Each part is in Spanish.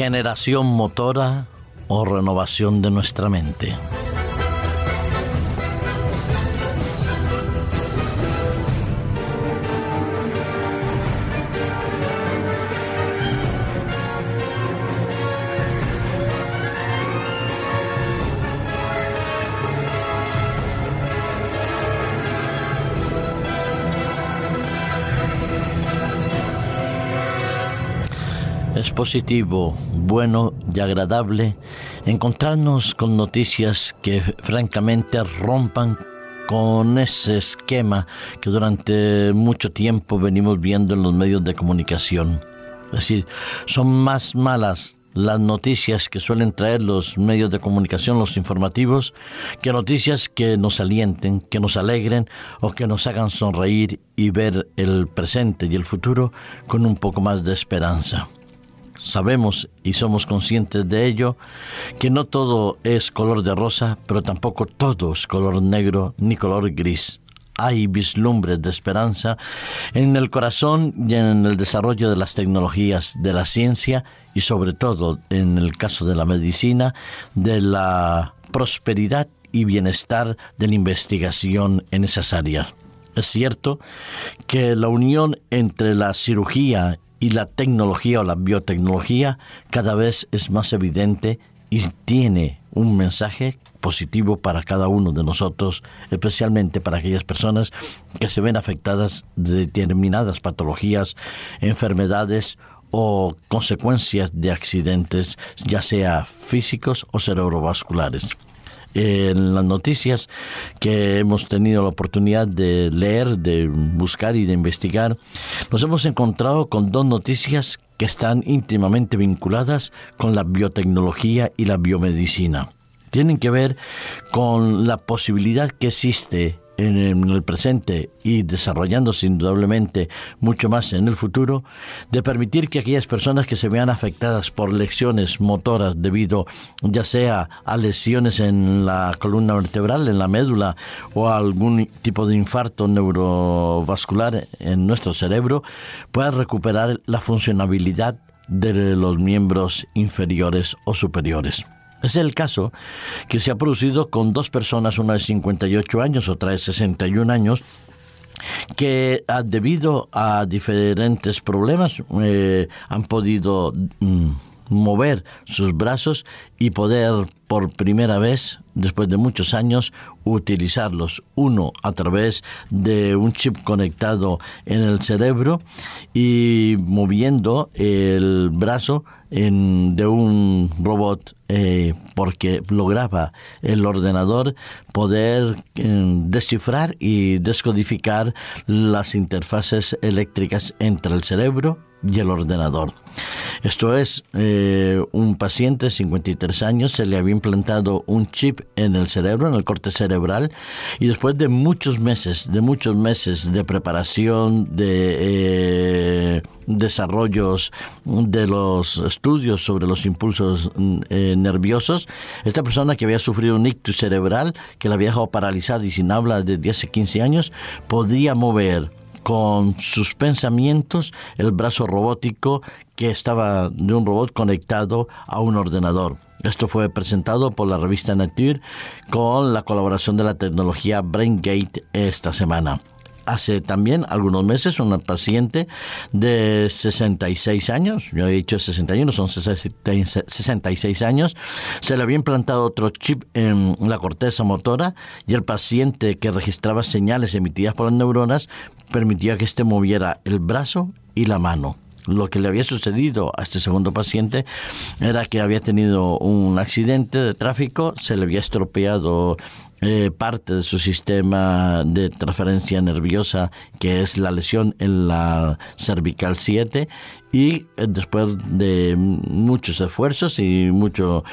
regeneración motora o renovación de nuestra mente. Es positivo, bueno y agradable encontrarnos con noticias que francamente rompan con ese esquema que durante mucho tiempo venimos viendo en los medios de comunicación. Es decir, son más malas las noticias que suelen traer los medios de comunicación, los informativos, que noticias que nos alienten, que nos alegren o que nos hagan sonreír y ver el presente y el futuro con un poco más de esperanza sabemos y somos conscientes de ello, que no todo es color de rosa, pero tampoco todo es color negro ni color gris. Hay vislumbres de esperanza en el corazón y en el desarrollo de las tecnologías, de la ciencia y sobre todo en el caso de la medicina, de la prosperidad y bienestar de la investigación en esas áreas. Es cierto que la unión entre la cirugía y la tecnología o la biotecnología cada vez es más evidente y tiene un mensaje positivo para cada uno de nosotros, especialmente para aquellas personas que se ven afectadas de determinadas patologías, enfermedades o consecuencias de accidentes, ya sea físicos o cerebrovasculares en las noticias que hemos tenido la oportunidad de leer, de buscar y de investigar, nos hemos encontrado con dos noticias que están íntimamente vinculadas con la biotecnología y la biomedicina. Tienen que ver con la posibilidad que existe en el presente y desarrollándose indudablemente mucho más en el futuro, de permitir que aquellas personas que se vean afectadas por lesiones motoras debido ya sea a lesiones en la columna vertebral, en la médula o a algún tipo de infarto neurovascular en nuestro cerebro, puedan recuperar la funcionabilidad de los miembros inferiores o superiores. Es el caso que se ha producido con dos personas, una de 58 años, otra de 61 años, que ah, debido a diferentes problemas eh, han podido mm, mover sus brazos y poder por primera vez, después de muchos años, utilizarlos. Uno a través de un chip conectado en el cerebro y moviendo el brazo en, de un robot eh, porque lograba el ordenador poder eh, descifrar y descodificar las interfaces eléctricas entre el cerebro y el ordenador. Esto es eh, un paciente, 53 años se le había implantado un chip en el cerebro, en el corte cerebral, y después de muchos meses, de muchos meses de preparación, de eh, desarrollos, de los estudios sobre los impulsos mm, eh, nerviosos, esta persona que había sufrido un ictus cerebral, que la había dejado paralizada y sin habla desde hace 15 años, podía mover con sus pensamientos el brazo robótico que estaba de un robot conectado a un ordenador. Esto fue presentado por la revista Nature con la colaboración de la tecnología BrainGate esta semana hace también algunos meses una paciente de 66 años, yo he dicho 61, son 66 años, se le había implantado otro chip en la corteza motora y el paciente que registraba señales emitidas por las neuronas permitía que éste moviera el brazo y la mano. Lo que le había sucedido a este segundo paciente era que había tenido un accidente de tráfico, se le había estropeado eh, parte de su sistema de transferencia nerviosa, que es la lesión en la cervical 7, y eh, después de muchos esfuerzos y mucho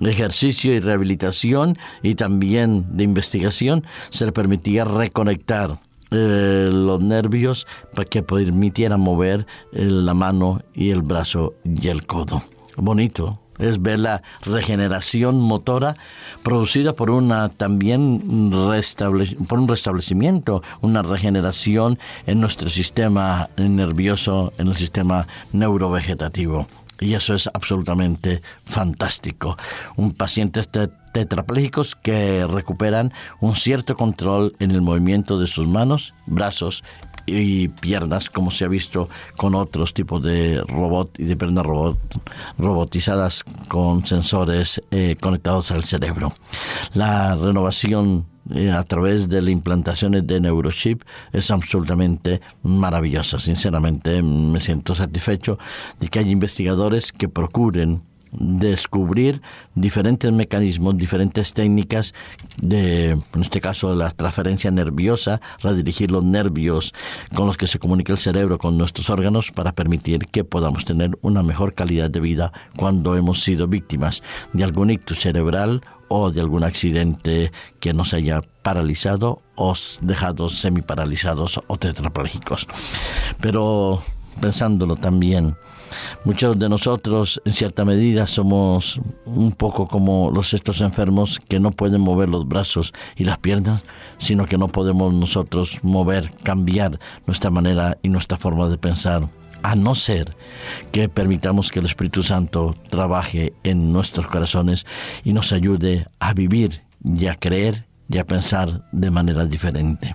ejercicio y rehabilitación y también de investigación, se le permitía reconectar eh, los nervios para que permitiera mover la mano y el brazo y el codo. Bonito, es ver la regeneración motora producida por una también por un restablecimiento, una regeneración en nuestro sistema nervioso, en el sistema neurovegetativo. Y eso es absolutamente fantástico. Un paciente tetraplégicos que recuperan un cierto control en el movimiento de sus manos, brazos y piernas, como se ha visto con otros tipos de robot y de piernas robot, robotizadas con sensores eh, conectados al cerebro. La renovación eh, a través de las implantaciones de neurochip es absolutamente maravillosa. Sinceramente me siento satisfecho de que haya investigadores que procuren descubrir diferentes mecanismos, diferentes técnicas de, en este caso, la transferencia nerviosa, redirigir los nervios con los que se comunica el cerebro con nuestros órganos para permitir que podamos tener una mejor calidad de vida cuando hemos sido víctimas de algún ictus cerebral o de algún accidente que nos haya paralizado o dejado semiparalizados o tetraplégicos. Pero pensándolo también, Muchos de nosotros, en cierta medida, somos un poco como los estos enfermos que no pueden mover los brazos y las piernas, sino que no podemos nosotros mover, cambiar nuestra manera y nuestra forma de pensar a no ser que permitamos que el Espíritu Santo trabaje en nuestros corazones y nos ayude a vivir y a creer y a pensar de manera diferente.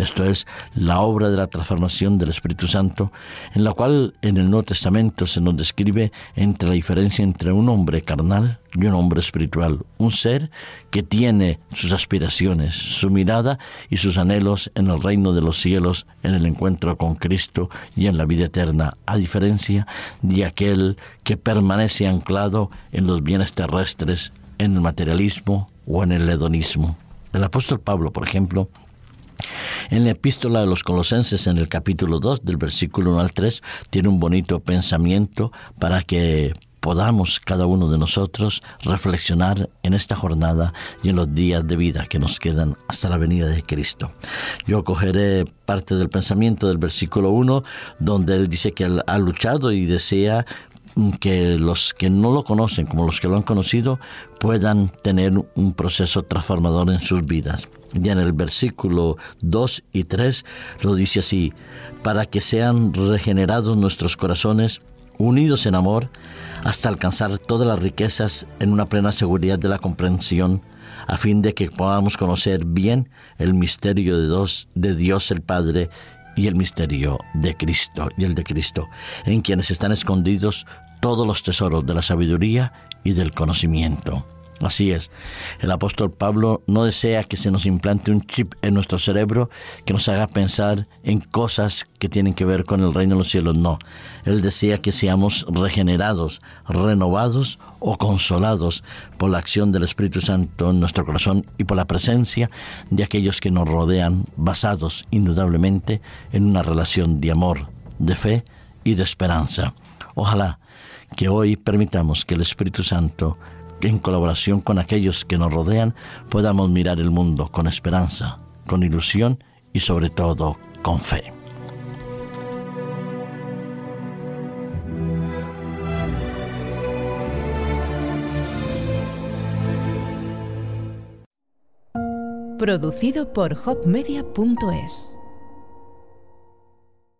Esto es la obra de la transformación del Espíritu Santo, en la cual en el Nuevo Testamento se nos describe entre la diferencia entre un hombre carnal y un hombre espiritual, un ser que tiene sus aspiraciones, su mirada y sus anhelos en el reino de los cielos, en el encuentro con Cristo y en la vida eterna, a diferencia de aquel que permanece anclado en los bienes terrestres, en el materialismo o en el hedonismo. El apóstol Pablo, por ejemplo, en la epístola de los Colosenses, en el capítulo 2, del versículo 1 al 3, tiene un bonito pensamiento para que podamos cada uno de nosotros reflexionar en esta jornada y en los días de vida que nos quedan hasta la venida de Cristo. Yo cogeré parte del pensamiento del versículo 1, donde él dice que ha luchado y desea que los que no lo conocen como los que lo han conocido puedan tener un proceso transformador en sus vidas. Ya en el versículo 2 y 3 lo dice así, para que sean regenerados nuestros corazones, unidos en amor, hasta alcanzar todas las riquezas en una plena seguridad de la comprensión, a fin de que podamos conocer bien el misterio de Dios, de Dios el Padre y el misterio de Cristo y el de Cristo, en quienes están escondidos todos los tesoros de la sabiduría y del conocimiento. Así es, el apóstol Pablo no desea que se nos implante un chip en nuestro cerebro que nos haga pensar en cosas que tienen que ver con el reino de los cielos, no. Él desea que seamos regenerados, renovados o consolados por la acción del Espíritu Santo en nuestro corazón y por la presencia de aquellos que nos rodean, basados indudablemente en una relación de amor, de fe y de esperanza. Ojalá que hoy permitamos que el Espíritu Santo en colaboración con aquellos que nos rodean, podamos mirar el mundo con esperanza, con ilusión y sobre todo con fe. Producido por hopmedia.es